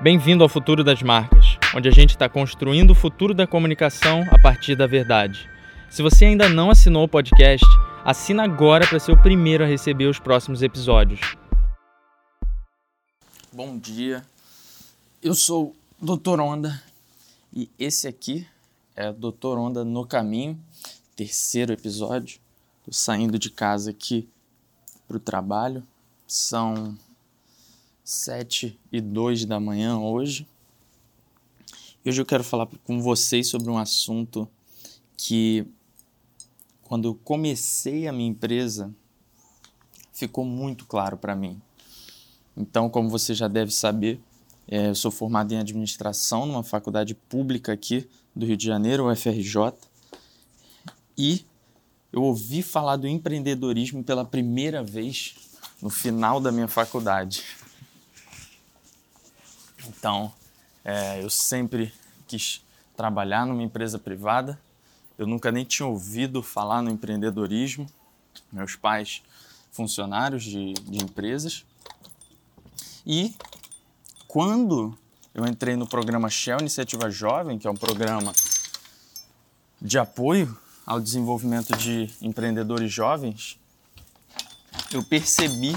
Bem-vindo ao Futuro das Marcas, onde a gente está construindo o futuro da comunicação a partir da verdade. Se você ainda não assinou o podcast, assina agora para ser o primeiro a receber os próximos episódios. Bom dia, eu sou o Dr. Onda e esse aqui é o Dr. Onda no Caminho, terceiro episódio. Estou saindo de casa aqui para o trabalho, são sete e dois da manhã hoje. Hoje eu quero falar com vocês sobre um assunto que, quando eu comecei a minha empresa, ficou muito claro para mim. Então, como você já deve saber, é, eu sou formado em administração numa faculdade pública aqui do Rio de Janeiro, o FRJ, e eu ouvi falar do empreendedorismo pela primeira vez no final da minha faculdade. Então, é, eu sempre quis trabalhar numa empresa privada. Eu nunca nem tinha ouvido falar no empreendedorismo. Meus pais, funcionários de, de empresas. E quando eu entrei no programa Shell Iniciativa Jovem, que é um programa de apoio ao desenvolvimento de empreendedores jovens, eu percebi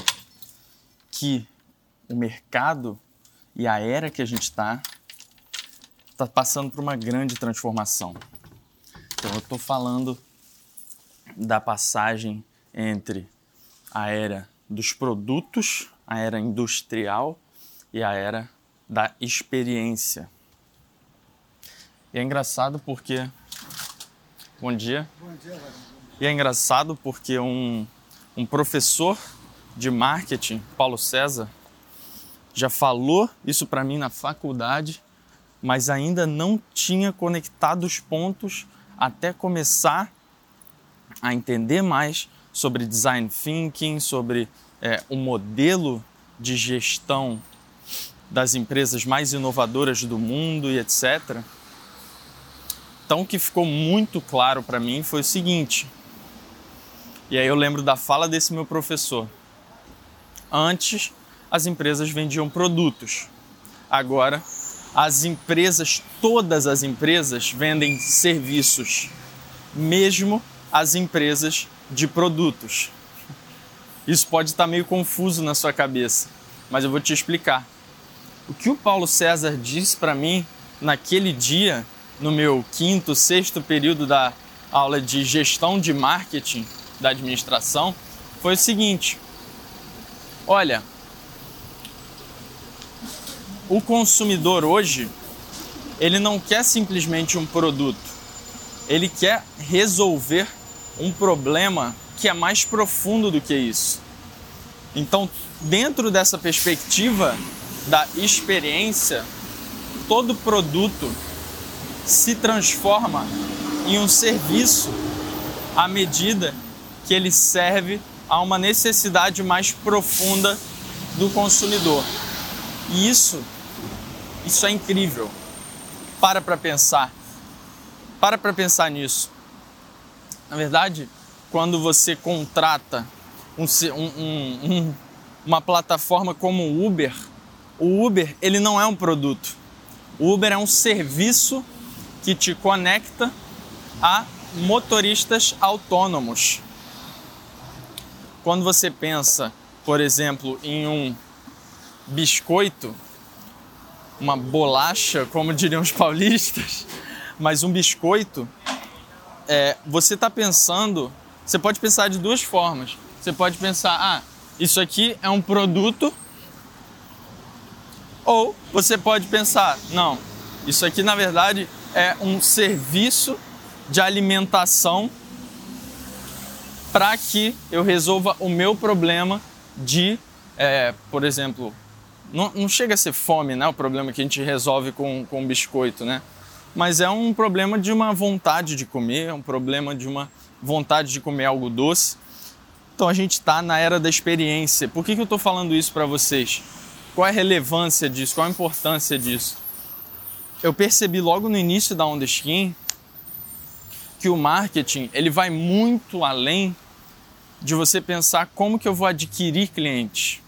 que o mercado e a era que a gente está está passando por uma grande transformação. Então, eu estou falando da passagem entre a era dos produtos, a era industrial e a era da experiência. E é engraçado porque. Bom dia. Bom dia, E é engraçado porque um, um professor de marketing, Paulo César, já falou isso para mim na faculdade, mas ainda não tinha conectado os pontos até começar a entender mais sobre design thinking, sobre é, o modelo de gestão das empresas mais inovadoras do mundo e etc. Então, o que ficou muito claro para mim foi o seguinte, e aí eu lembro da fala desse meu professor. Antes, as empresas vendiam produtos. Agora, as empresas, todas as empresas, vendem serviços, mesmo as empresas de produtos. Isso pode estar meio confuso na sua cabeça, mas eu vou te explicar. O que o Paulo César disse para mim naquele dia, no meu quinto, sexto período da aula de gestão de marketing da administração, foi o seguinte: olha, o consumidor hoje, ele não quer simplesmente um produto, ele quer resolver um problema que é mais profundo do que isso. Então, dentro dessa perspectiva da experiência, todo produto se transforma em um serviço à medida que ele serve a uma necessidade mais profunda do consumidor. E isso isso é incrível. Para para pensar. Para para pensar nisso. Na verdade, quando você contrata um, um, um, uma plataforma como o Uber, o Uber ele não é um produto. O Uber é um serviço que te conecta a motoristas autônomos. Quando você pensa, por exemplo, em um biscoito, uma bolacha, como diriam os paulistas, mas um biscoito, é, você está pensando, você pode pensar de duas formas. Você pode pensar, ah, isso aqui é um produto, ou você pode pensar, não, isso aqui na verdade é um serviço de alimentação para que eu resolva o meu problema de, é, por exemplo, não, não, chega a ser fome, né? O problema que a gente resolve com, com biscoito, né? Mas é um problema de uma vontade de comer, é um problema de uma vontade de comer algo doce. Então a gente está na era da experiência. Por que, que eu estou falando isso para vocês? Qual é a relevância disso? Qual a importância disso? Eu percebi logo no início da Onda Skin que o marketing ele vai muito além de você pensar como que eu vou adquirir clientes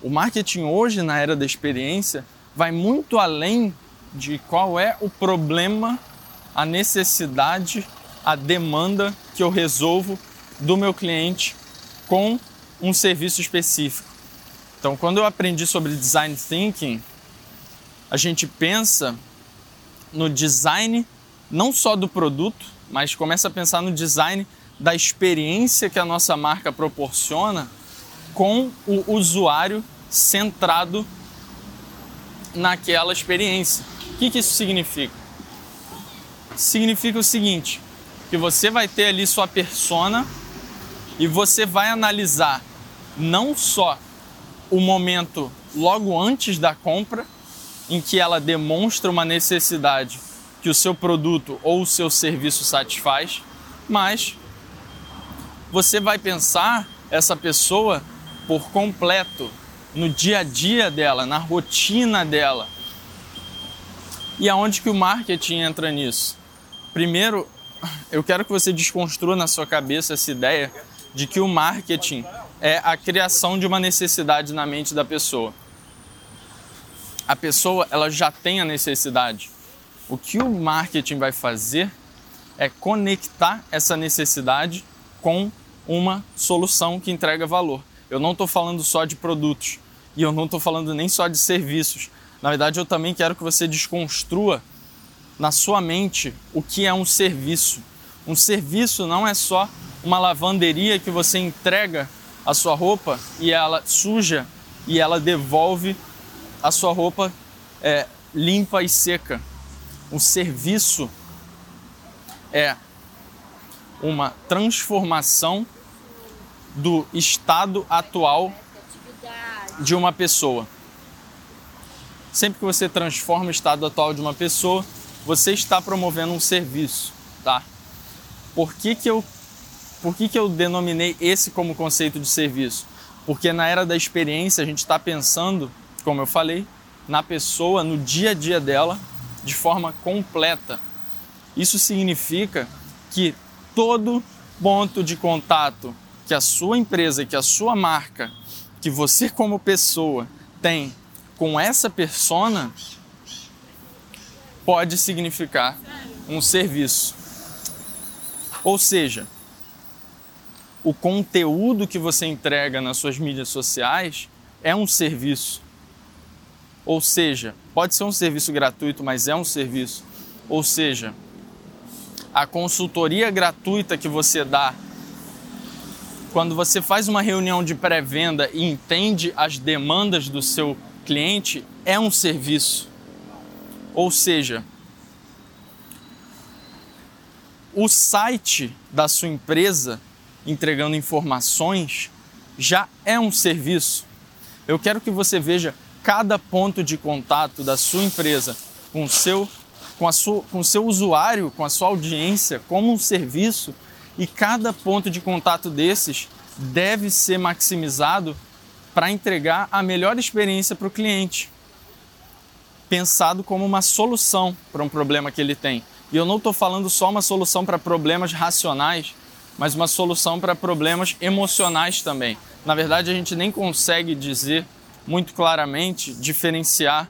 O marketing hoje, na era da experiência, vai muito além de qual é o problema, a necessidade, a demanda que eu resolvo do meu cliente com um serviço específico. Então, quando eu aprendi sobre design thinking, a gente pensa no design não só do produto, mas começa a pensar no design da experiência que a nossa marca proporciona com o usuário centrado naquela experiência. O que, que isso significa? Significa o seguinte: que você vai ter ali sua persona e você vai analisar não só o momento logo antes da compra, em que ela demonstra uma necessidade que o seu produto ou o seu serviço satisfaz, mas você vai pensar essa pessoa por completo no dia a dia dela, na rotina dela. E aonde que o marketing entra nisso? Primeiro, eu quero que você desconstrua na sua cabeça essa ideia de que o marketing é a criação de uma necessidade na mente da pessoa. A pessoa ela já tem a necessidade. O que o marketing vai fazer é conectar essa necessidade com uma solução que entrega valor. Eu não estou falando só de produtos e eu não estou falando nem só de serviços. Na verdade, eu também quero que você desconstrua na sua mente o que é um serviço. Um serviço não é só uma lavanderia que você entrega a sua roupa e ela suja e ela devolve a sua roupa é, limpa e seca. Um serviço é uma transformação do estado atual de uma pessoa. Sempre que você transforma o estado atual de uma pessoa, você está promovendo um serviço, tá? Por que, que eu por que, que eu denominei esse como conceito de serviço? Porque na era da experiência a gente está pensando, como eu falei, na pessoa, no dia a dia dela, de forma completa. Isso significa que todo ponto de contato que a sua empresa, que a sua marca, que você como pessoa tem com essa persona pode significar um serviço. Ou seja, o conteúdo que você entrega nas suas mídias sociais é um serviço. Ou seja, pode ser um serviço gratuito, mas é um serviço. Ou seja, a consultoria gratuita que você dá quando você faz uma reunião de pré-venda e entende as demandas do seu cliente, é um serviço. Ou seja, o site da sua empresa entregando informações já é um serviço. Eu quero que você veja cada ponto de contato da sua empresa com o seu, com a sua, com seu usuário, com a sua audiência, como um serviço e cada ponto de contato desses deve ser maximizado para entregar a melhor experiência para o cliente, pensado como uma solução para um problema que ele tem. E eu não estou falando só uma solução para problemas racionais, mas uma solução para problemas emocionais também. Na verdade, a gente nem consegue dizer muito claramente diferenciar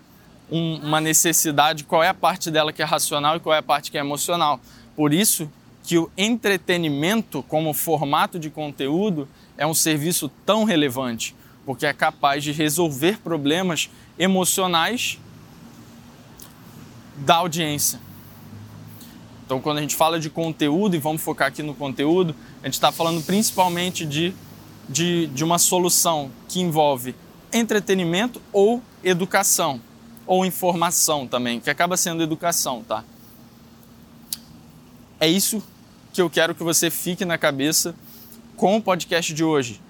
um, uma necessidade, qual é a parte dela que é racional e qual é a parte que é emocional. Por isso que o entretenimento como formato de conteúdo é um serviço tão relevante, porque é capaz de resolver problemas emocionais da audiência. Então, quando a gente fala de conteúdo, e vamos focar aqui no conteúdo, a gente está falando principalmente de, de, de uma solução que envolve entretenimento ou educação, ou informação também, que acaba sendo educação, tá? É isso que eu quero que você fique na cabeça com o podcast de hoje.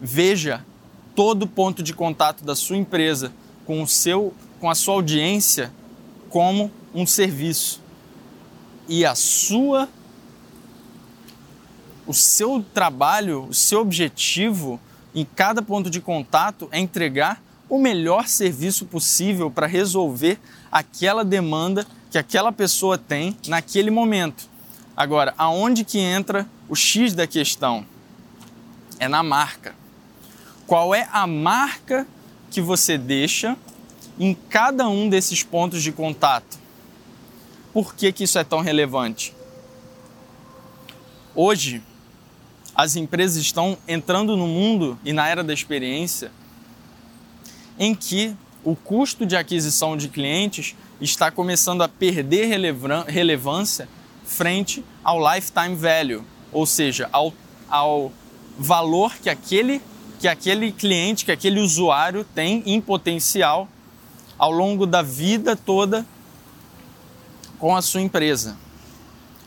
Veja todo ponto de contato da sua empresa com o seu com a sua audiência como um serviço. E a sua o seu trabalho, o seu objetivo em cada ponto de contato é entregar o melhor serviço possível para resolver aquela demanda que aquela pessoa tem naquele momento. Agora, aonde que entra o X da questão? É na marca. Qual é a marca que você deixa em cada um desses pontos de contato? Por que, que isso é tão relevante? Hoje, as empresas estão entrando no mundo e na era da experiência em que o custo de aquisição de clientes está começando a perder relevância frente ao lifetime value, ou seja, ao, ao valor que aquele, que aquele cliente, que aquele usuário tem em potencial ao longo da vida toda com a sua empresa.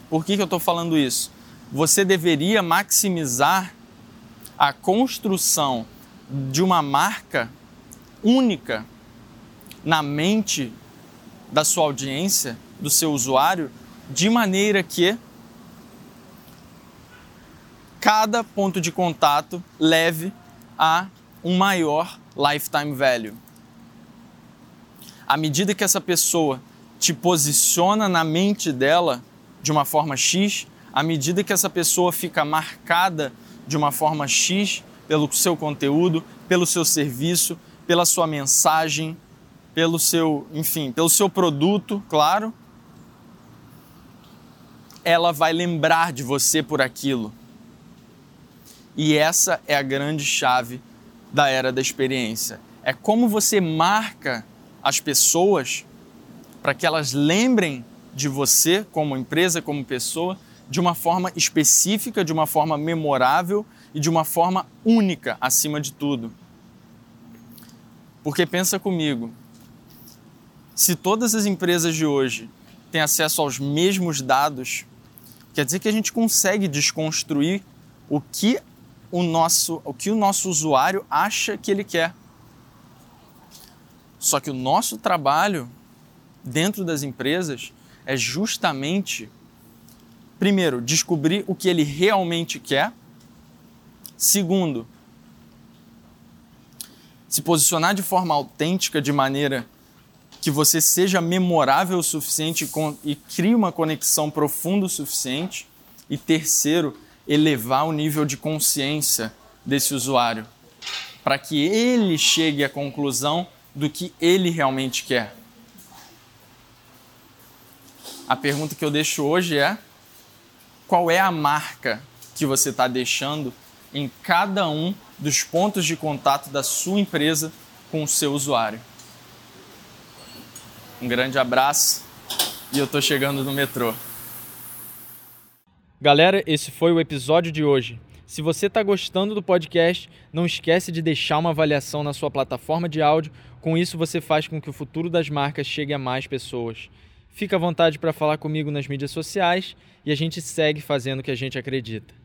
Por que, que eu estou falando isso? Você deveria maximizar a construção de uma marca única na mente da sua audiência, do seu usuário, de maneira que cada ponto de contato leve a um maior lifetime value. À medida que essa pessoa te posiciona na mente dela de uma forma X, à medida que essa pessoa fica marcada de uma forma X pelo seu conteúdo, pelo seu serviço, pela sua mensagem, pelo seu, enfim, pelo seu produto, claro, ela vai lembrar de você por aquilo. E essa é a grande chave da era da experiência. É como você marca as pessoas para que elas lembrem de você como empresa, como pessoa, de uma forma específica, de uma forma memorável e de uma forma única acima de tudo. Porque pensa comigo, se todas as empresas de hoje têm acesso aos mesmos dados, quer dizer que a gente consegue desconstruir o que o nosso, o que o nosso usuário acha que ele quer. Só que o nosso trabalho dentro das empresas é justamente primeiro, descobrir o que ele realmente quer. Segundo, se posicionar de forma autêntica, de maneira que você seja memorável o suficiente e crie uma conexão profunda o suficiente. E terceiro, elevar o nível de consciência desse usuário, para que ele chegue à conclusão do que ele realmente quer. A pergunta que eu deixo hoje é: qual é a marca que você está deixando em cada um dos pontos de contato da sua empresa com o seu usuário? Um grande abraço e eu estou chegando no metrô. Galera, esse foi o episódio de hoje. Se você está gostando do podcast, não esquece de deixar uma avaliação na sua plataforma de áudio. Com isso, você faz com que o futuro das marcas chegue a mais pessoas. Fica à vontade para falar comigo nas mídias sociais e a gente segue fazendo o que a gente acredita.